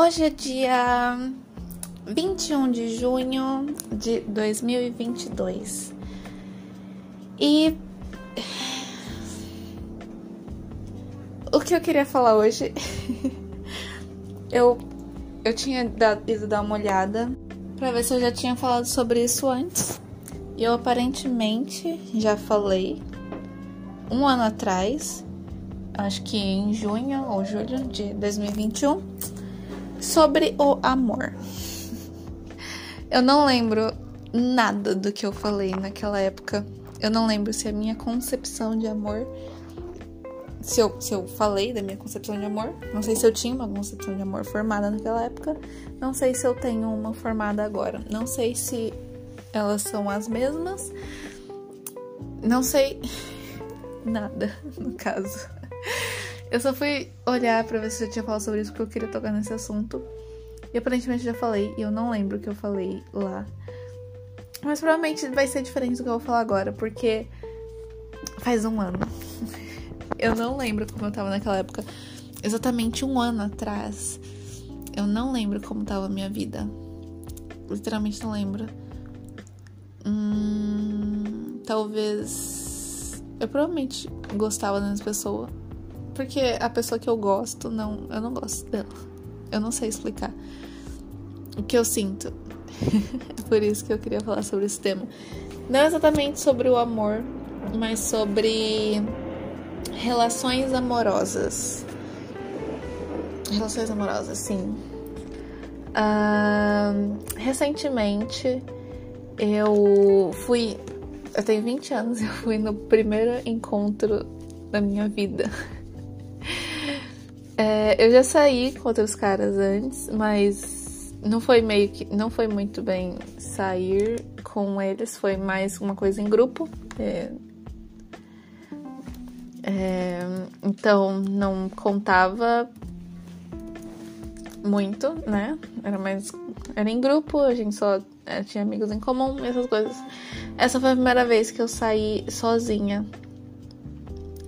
Hoje é dia 21 de junho de 2022 e o que eu queria falar hoje, eu eu tinha dado, ido dar uma olhada para ver se eu já tinha falado sobre isso antes. E eu aparentemente já falei um ano atrás, acho que em junho ou julho de 2021, sobre o amor. Eu não lembro nada do que eu falei naquela época. Eu não lembro se a minha concepção de amor. Se eu, se eu falei da minha concepção de amor. Não sei se eu tinha uma concepção de amor formada naquela época. Não sei se eu tenho uma formada agora. Não sei se elas são as mesmas. Não sei nada, no caso. Eu só fui olhar pra ver se eu tinha falado sobre isso porque eu queria tocar nesse assunto. E aparentemente já falei, e eu não lembro o que eu falei lá. Mas provavelmente vai ser diferente do que eu vou falar agora, porque faz um ano. Eu não lembro como eu tava naquela época. Exatamente um ano atrás. Eu não lembro como tava a minha vida. Literalmente não lembro. Hum, talvez. Eu provavelmente gostava dessa pessoa. Porque a pessoa que eu gosto, não. Eu não gosto dela. Eu não sei explicar o que eu sinto. Por isso que eu queria falar sobre esse tema. Não exatamente sobre o amor, mas sobre relações amorosas. Relações amorosas, sim. Uh, recentemente eu fui. Eu tenho 20 anos, eu fui no primeiro encontro da minha vida. É, eu já saí com outros caras antes, mas não foi meio que. Não foi muito bem sair com eles, foi mais uma coisa em grupo. É, é, então não contava muito, né? Era mais. Era em grupo, a gente só é, tinha amigos em comum, essas coisas. Essa foi a primeira vez que eu saí sozinha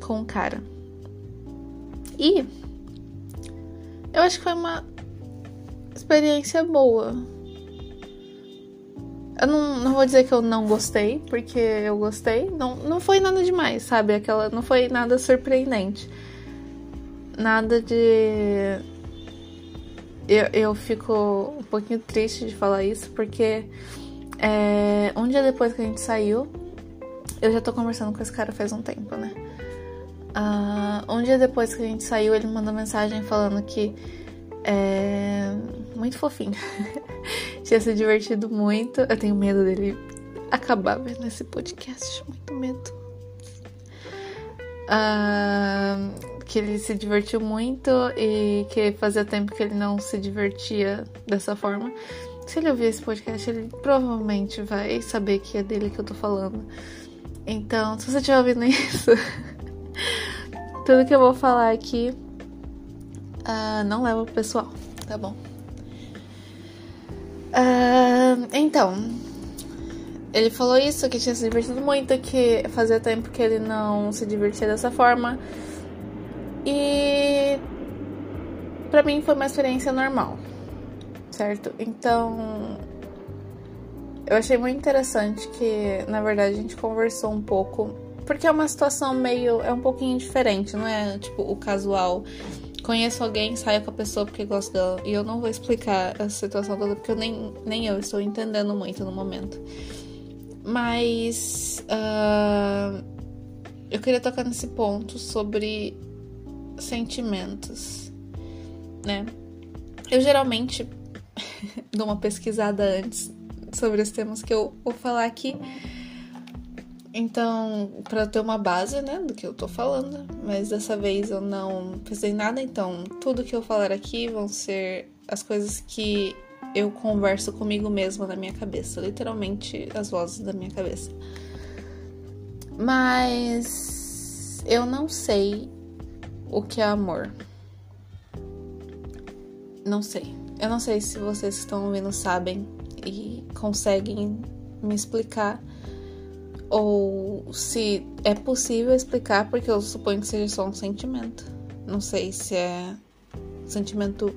com um cara. E eu acho que foi uma experiência boa. Eu não, não vou dizer que eu não gostei, porque eu gostei. Não, não foi nada demais, sabe? Aquela, não foi nada surpreendente. Nada de. Eu, eu fico um pouquinho triste de falar isso, porque é, um dia depois que a gente saiu, eu já tô conversando com esse cara faz um tempo, né? Uh, um dia depois que a gente saiu, ele mandou mensagem falando que é muito fofinho. Tinha se divertido muito. Eu tenho medo dele acabar vendo esse podcast. Muito medo. Uh, que ele se divertiu muito e que fazia tempo que ele não se divertia dessa forma. Se ele ouvir esse podcast, ele provavelmente vai saber que é dele que eu tô falando. Então, se você estiver ouvindo isso, tudo que eu vou falar aqui uh, não leva pro pessoal, tá bom? Uh, então, ele falou isso, que tinha se divertido muito, que fazia tempo que ele não se divertia dessa forma. E para mim foi uma experiência normal, certo? Então, eu achei muito interessante que, na verdade, a gente conversou um pouco, porque é uma situação meio. é um pouquinho diferente, não é tipo o casual. Conheço alguém, saio com a pessoa porque gosto dela. E eu não vou explicar a situação toda, porque eu nem, nem eu estou entendendo muito no momento. Mas. Uh, eu queria tocar nesse ponto sobre sentimentos, né? Eu geralmente dou uma pesquisada antes sobre os temas que eu vou falar aqui. Então, para ter uma base, né, do que eu tô falando, mas dessa vez eu não pensei nada, então tudo que eu falar aqui vão ser as coisas que eu converso comigo mesma na minha cabeça, literalmente as vozes da minha cabeça. Mas eu não sei o que é amor. Não sei. Eu não sei se vocês que estão ouvindo sabem e conseguem me explicar ou se é possível explicar, porque eu suponho que seja só um sentimento. Não sei se é sentimento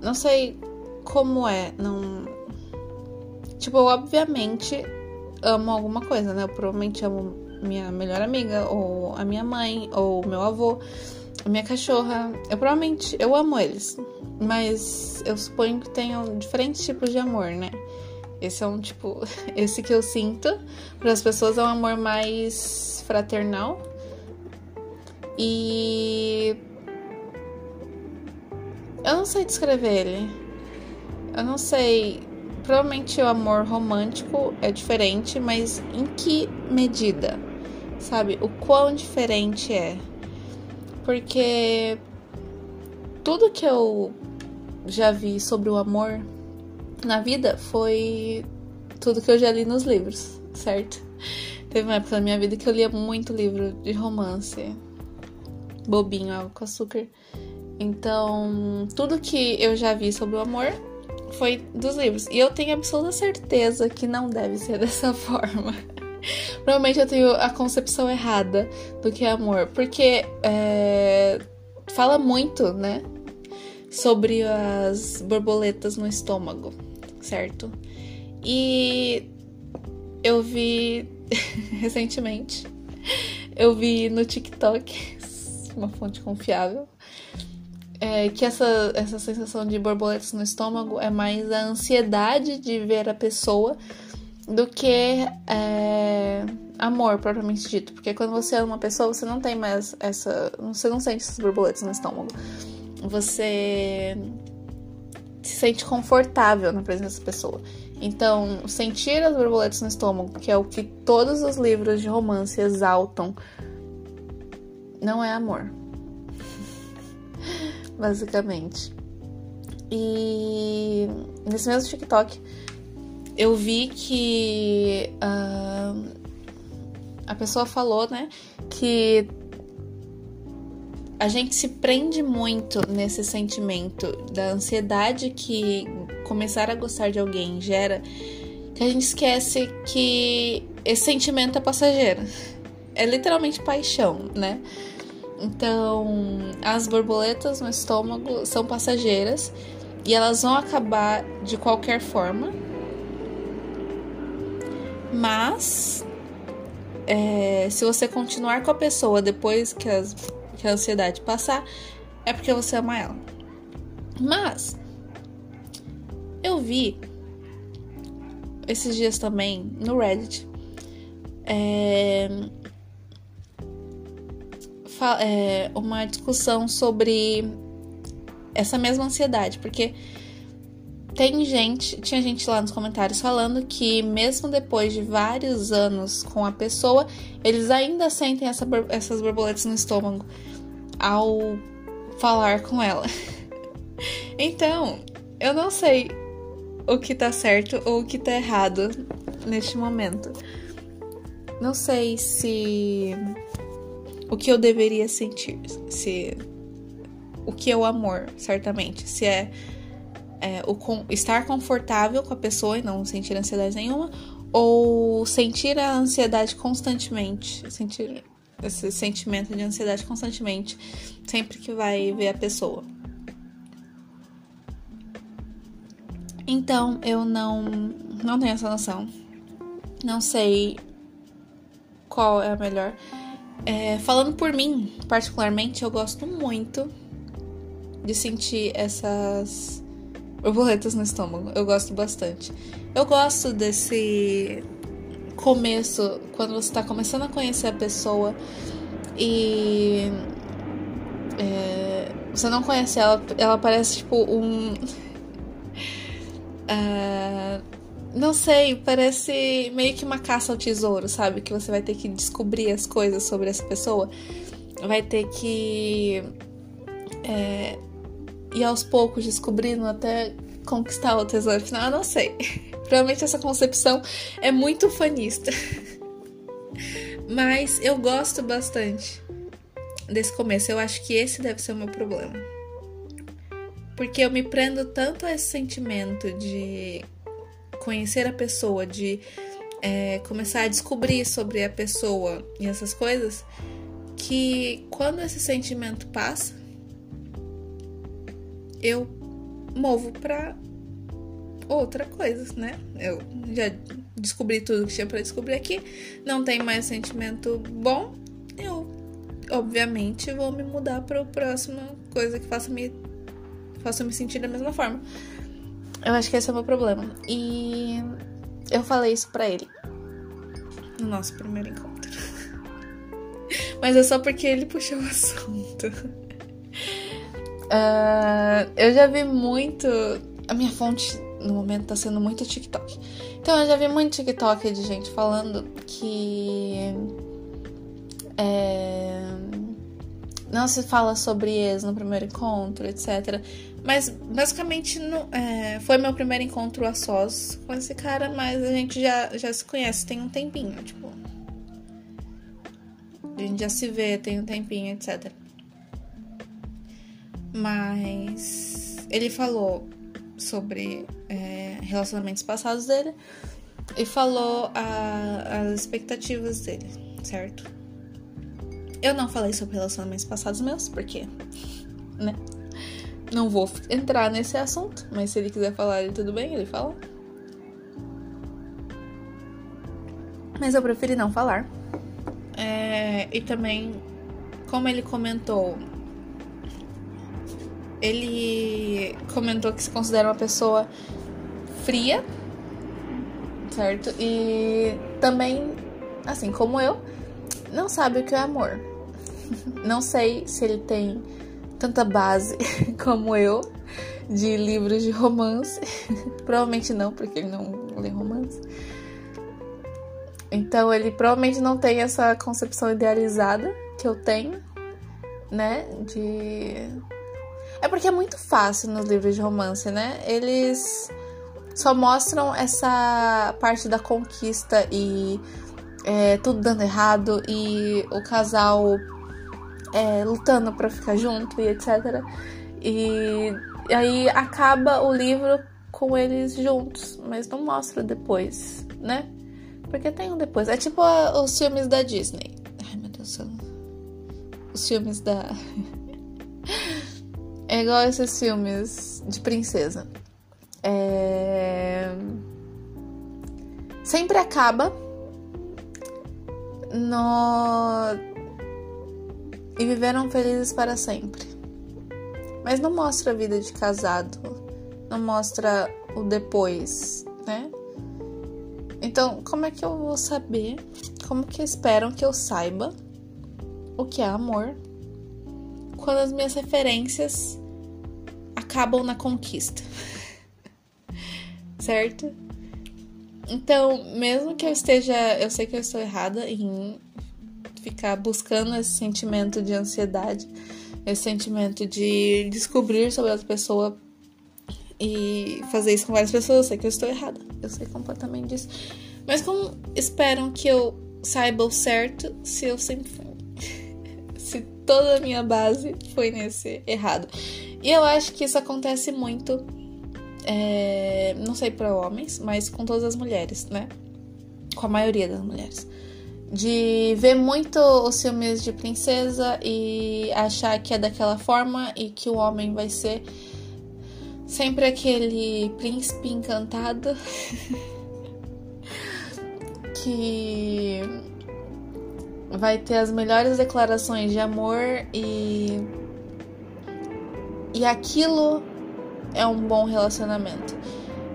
não sei como é, não. Tipo, eu obviamente amo alguma coisa, né? Eu provavelmente amo minha melhor amiga, ou a minha mãe, ou meu avô, minha cachorra. Eu provavelmente eu amo eles, mas eu suponho que tenham diferentes tipos de amor, né? Esse é um tipo, esse que eu sinto para as pessoas é um amor mais fraternal. E eu não sei descrever ele. Eu não sei. Provavelmente o amor romântico é diferente, mas em que medida? Sabe? O quão diferente é? Porque tudo que eu já vi sobre o amor na vida foi tudo que eu já li nos livros, certo? Teve uma época da minha vida que eu lia muito livro de romance. Bobinho, água com açúcar. Então, tudo que eu já vi sobre o amor foi dos livros. E eu tenho absoluta certeza que não deve ser dessa forma. Provavelmente eu tenho a concepção errada do que é amor. Porque é, fala muito, né? Sobre as borboletas no estômago, certo? E eu vi recentemente, eu vi no TikTok, uma fonte confiável, é, que essa, essa sensação de borboletas no estômago é mais a ansiedade de ver a pessoa do que é, amor propriamente dito. Porque quando você ama uma pessoa, você não tem mais essa. Você não sente essas borboletas no estômago. Você se sente confortável na presença dessa pessoa. Então, sentir as borboletas no estômago, que é o que todos os livros de romance exaltam, não é amor basicamente. E nesse mesmo TikTok eu vi que uh, a pessoa falou, né, que a gente se prende muito nesse sentimento da ansiedade que começar a gostar de alguém gera, que a gente esquece que esse sentimento é passageiro. É literalmente paixão, né? Então, as borboletas no estômago são passageiras e elas vão acabar de qualquer forma. Mas, é, se você continuar com a pessoa depois que, as, que a ansiedade passar, é porque você ama ela. Mas, eu vi esses dias também no Reddit. É, é, uma discussão sobre essa mesma ansiedade, porque tem gente, tinha gente lá nos comentários falando que mesmo depois de vários anos com a pessoa, eles ainda sentem essa, essas borboletas no estômago ao falar com ela. então, eu não sei o que tá certo ou o que tá errado neste momento. Não sei se o que eu deveria sentir, se o que é o amor, certamente, se é, é o com, estar confortável com a pessoa e não sentir ansiedade nenhuma, ou sentir a ansiedade constantemente, sentir esse sentimento de ansiedade constantemente, sempre que vai ver a pessoa. Então, eu não não tenho essa noção. Não sei qual é a melhor. É, falando por mim, particularmente, eu gosto muito de sentir essas borboletas no estômago. Eu gosto bastante. Eu gosto desse começo, quando você tá começando a conhecer a pessoa e é, você não conhece ela, ela parece tipo um. Uh, não sei, parece meio que uma caça ao tesouro, sabe? Que você vai ter que descobrir as coisas sobre essa pessoa. Vai ter que é, ir aos poucos descobrindo até conquistar o tesouro final. Eu não sei. Provavelmente essa concepção é muito fanista. Mas eu gosto bastante desse começo. Eu acho que esse deve ser o meu problema. Porque eu me prendo tanto a esse sentimento de conhecer a pessoa, de é, começar a descobrir sobre a pessoa e essas coisas, que quando esse sentimento passa, eu movo pra outra coisa, né? Eu já descobri tudo que tinha para descobrir aqui, não tem mais sentimento bom, eu obviamente vou me mudar para a próxima coisa que faça me faça me sentir da mesma forma. Eu acho que esse é o meu problema. E eu falei isso para ele no nosso primeiro encontro. Mas é só porque ele puxou o assunto. Uh, eu já vi muito. A minha fonte no momento tá sendo muito TikTok. Então eu já vi muito TikTok de gente falando que. É, não se fala sobre ex no primeiro encontro, etc. Mas basicamente é, foi meu primeiro encontro a sós com esse cara, mas a gente já, já se conhece tem um tempinho, tipo. A gente já se vê tem um tempinho, etc. Mas ele falou sobre é, relacionamentos passados dele e falou a, as expectativas dele, certo? Eu não falei sobre relacionamentos passados meus, porque, né? Não vou entrar nesse assunto, mas se ele quiser falar, ele tudo bem, ele fala. Mas eu preferi não falar. É, e também, como ele comentou ele comentou que se considera uma pessoa fria, certo? E também, assim como eu, não sabe o que é amor. Não sei se ele tem tanta base como eu de livros de romance. provavelmente não, porque ele não lê romance. Então ele provavelmente não tem essa concepção idealizada que eu tenho, né? De é porque é muito fácil nos livros de romance, né? Eles só mostram essa parte da conquista e é, tudo dando errado e o casal é, lutando para ficar junto e etc. E, e aí acaba o livro com eles juntos, mas não mostra depois, né? Porque tem um depois. É tipo a, os filmes da Disney. Ai meu Deus do céu. Os filmes da. É igual esses filmes de princesa. É... Sempre acaba no. E viveram felizes para sempre. Mas não mostra a vida de casado. Não mostra o depois, né? Então, como é que eu vou saber? Como que esperam que eu saiba o que é amor? Quando as minhas referências acabam na conquista. certo? Então, mesmo que eu esteja. Eu sei que eu estou errada em ficar buscando esse sentimento de ansiedade, esse sentimento de descobrir sobre outra pessoa e fazer isso com várias pessoas. Eu sei que eu estou errada. Eu sei completamente disso. Mas como esperam que eu saiba o certo se eu sempre. se toda a minha base foi nesse errado? E eu acho que isso acontece muito, é, não sei para homens, mas com todas as mulheres, né? Com a maioria das mulheres. De ver muito os filmes de princesa e achar que é daquela forma e que o homem vai ser sempre aquele príncipe encantado que vai ter as melhores declarações de amor e e aquilo é um bom relacionamento.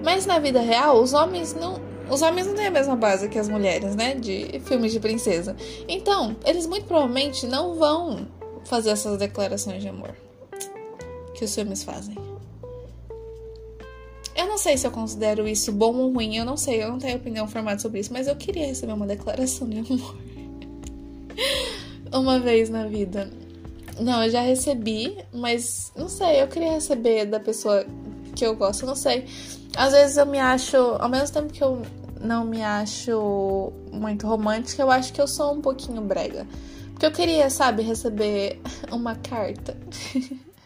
Mas na vida real, os homens não. Os homens não têm a mesma base que as mulheres, né? De filmes de princesa. Então, eles muito provavelmente não vão fazer essas declarações de amor que os filmes fazem. Eu não sei se eu considero isso bom ou ruim, eu não sei, eu não tenho opinião formada sobre isso, mas eu queria receber uma declaração de amor. uma vez na vida. Não, eu já recebi, mas não sei, eu queria receber da pessoa que eu gosto, não sei. Às vezes eu me acho, ao mesmo tempo que eu não me acho muito romântica, eu acho que eu sou um pouquinho brega. Porque eu queria, sabe, receber uma carta.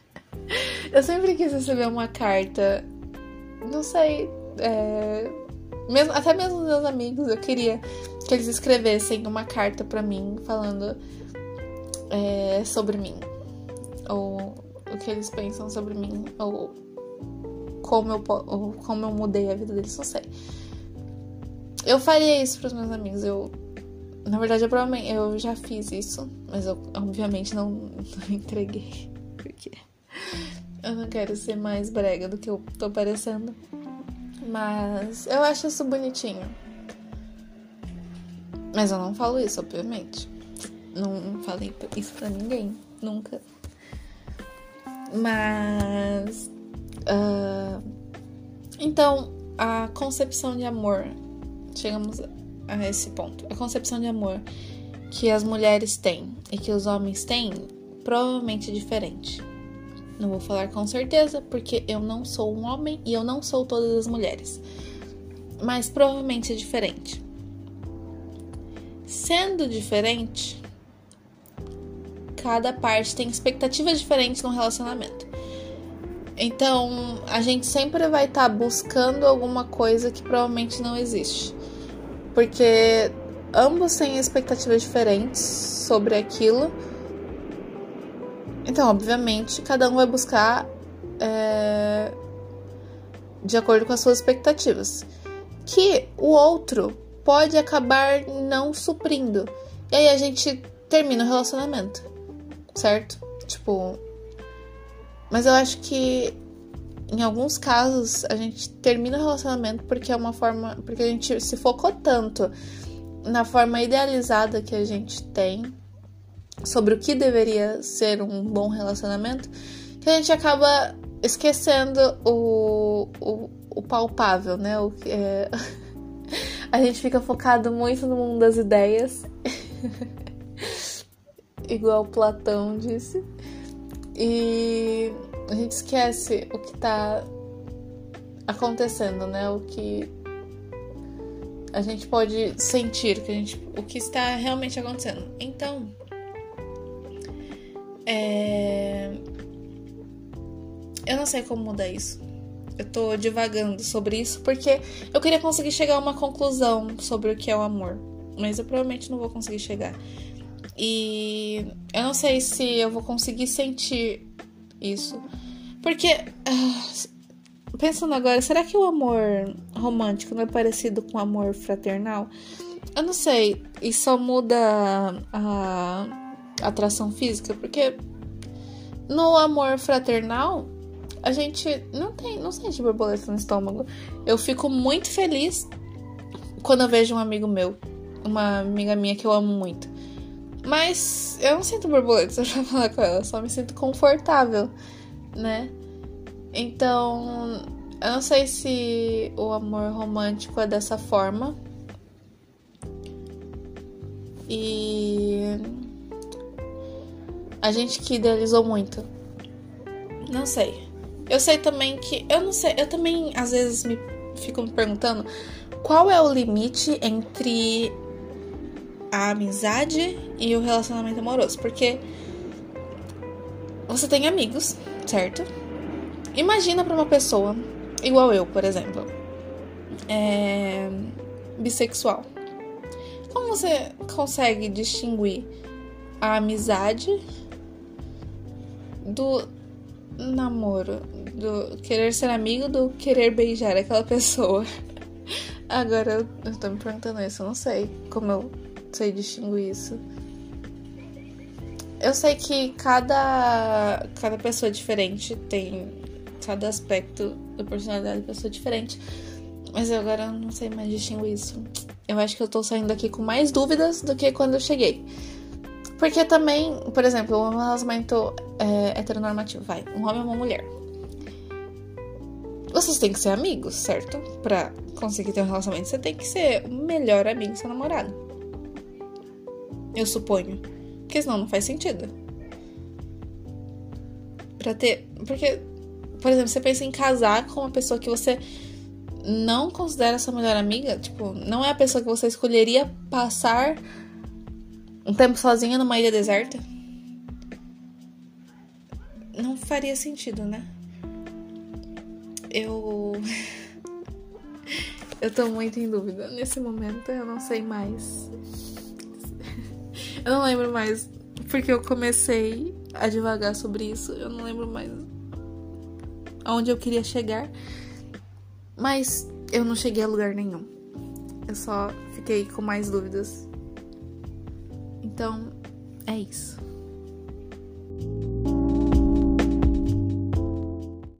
eu sempre quis receber uma carta. Não sei. É... Mesmo, até mesmo meus amigos, eu queria que eles escrevessem uma carta para mim falando é, sobre mim, ou o que eles pensam sobre mim, ou como eu, como eu mudei a vida deles, não sei. Eu faria isso pros meus amigos. Eu. Na verdade, eu provavelmente. Eu já fiz isso. Mas eu, obviamente, não, não entreguei. Porque eu não quero ser mais brega do que eu tô parecendo. Mas eu acho isso bonitinho. Mas eu não falo isso, obviamente. Não falei isso pra ninguém. Nunca. Mas. Uh, então, a concepção de amor. Chegamos a esse ponto. A concepção de amor que as mulheres têm e que os homens têm provavelmente é diferente. Não vou falar com certeza, porque eu não sou um homem e eu não sou todas as mulheres. Mas provavelmente é diferente. Sendo diferente, cada parte tem expectativas diferentes no relacionamento. Então, a gente sempre vai estar tá buscando alguma coisa que provavelmente não existe. Porque ambos têm expectativas diferentes sobre aquilo. Então, obviamente, cada um vai buscar é, de acordo com as suas expectativas. Que o outro pode acabar não suprindo. E aí a gente termina o relacionamento certo? Tipo. Mas eu acho que em alguns casos a gente termina o relacionamento porque é uma forma. Porque a gente se focou tanto na forma idealizada que a gente tem sobre o que deveria ser um bom relacionamento que a gente acaba esquecendo o, o, o palpável, né? O é... a gente fica focado muito no mundo das ideias igual Platão disse. E a gente esquece o que tá acontecendo, né? O que a gente pode sentir, que a gente, o que está realmente acontecendo. Então, é... eu não sei como mudar isso. Eu tô divagando sobre isso porque eu queria conseguir chegar a uma conclusão sobre o que é o amor, mas eu provavelmente não vou conseguir chegar. E eu não sei se eu vou conseguir sentir isso. Porque, uh, pensando agora, será que o amor romântico não é parecido com o amor fraternal? Eu não sei. E só muda a atração física? Porque no amor fraternal, a gente não tem, não sente borboleta no estômago. Eu fico muito feliz quando eu vejo um amigo meu, uma amiga minha que eu amo muito. Mas eu não sinto borboletas pra falar com ela, só me sinto confortável, né? Então, eu não sei se o amor romântico é dessa forma. E a gente que idealizou muito. Não sei. Eu sei também que. Eu não sei. Eu também às vezes me fico me perguntando qual é o limite entre a amizade e o relacionamento amoroso. Porque você tem amigos, certo? Imagina para uma pessoa, igual eu, por exemplo, é, bissexual. Como você consegue distinguir a amizade do namoro, do querer ser amigo, do querer beijar aquela pessoa? Agora eu tô me perguntando isso, eu não sei como eu sei distinguir isso. Eu sei que cada, cada pessoa diferente tem cada aspecto da personalidade da pessoa diferente. Mas eu agora não sei mais distinguir isso. Eu acho que eu tô saindo daqui com mais dúvidas do que quando eu cheguei. Porque também, por exemplo, um relacionamento é, heteronormativo, vai, um homem e uma mulher. Vocês têm que ser amigos, certo? Pra conseguir ter um relacionamento, você tem que ser o melhor amigo do seu namorado. Eu suponho. Porque senão não faz sentido. Pra ter. Porque, por exemplo, você pensa em casar com uma pessoa que você não considera sua melhor amiga, tipo, não é a pessoa que você escolheria passar um tempo sozinha numa ilha deserta? Não faria sentido, né? Eu. eu tô muito em dúvida. Nesse momento eu não sei mais. Eu não lembro mais porque eu comecei a devagar sobre isso. Eu não lembro mais aonde eu queria chegar, mas eu não cheguei a lugar nenhum. Eu só fiquei com mais dúvidas. Então, é isso.